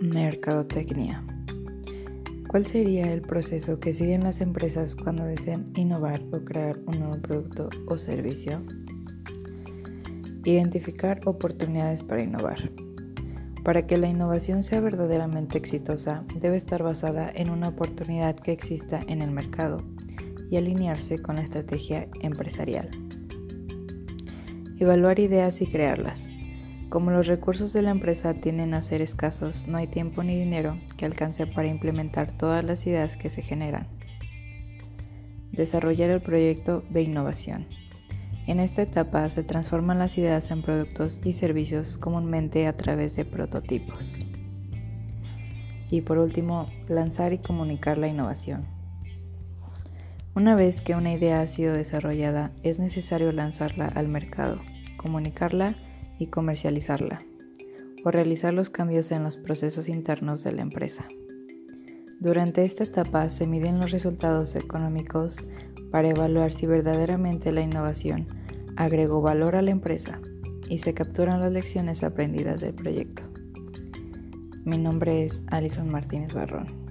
Mercadotecnia. ¿Cuál sería el proceso que siguen las empresas cuando desean innovar o crear un nuevo producto o servicio? Identificar oportunidades para innovar. Para que la innovación sea verdaderamente exitosa, debe estar basada en una oportunidad que exista en el mercado y alinearse con la estrategia empresarial. Evaluar ideas y crearlas. Como los recursos de la empresa tienden a ser escasos, no hay tiempo ni dinero que alcance para implementar todas las ideas que se generan. Desarrollar el proyecto de innovación. En esta etapa se transforman las ideas en productos y servicios comúnmente a través de prototipos. Y por último, lanzar y comunicar la innovación. Una vez que una idea ha sido desarrollada, es necesario lanzarla al mercado, comunicarla y comercializarla, o realizar los cambios en los procesos internos de la empresa. Durante esta etapa se miden los resultados económicos para evaluar si verdaderamente la innovación agregó valor a la empresa y se capturan las lecciones aprendidas del proyecto. Mi nombre es Alison Martínez Barrón.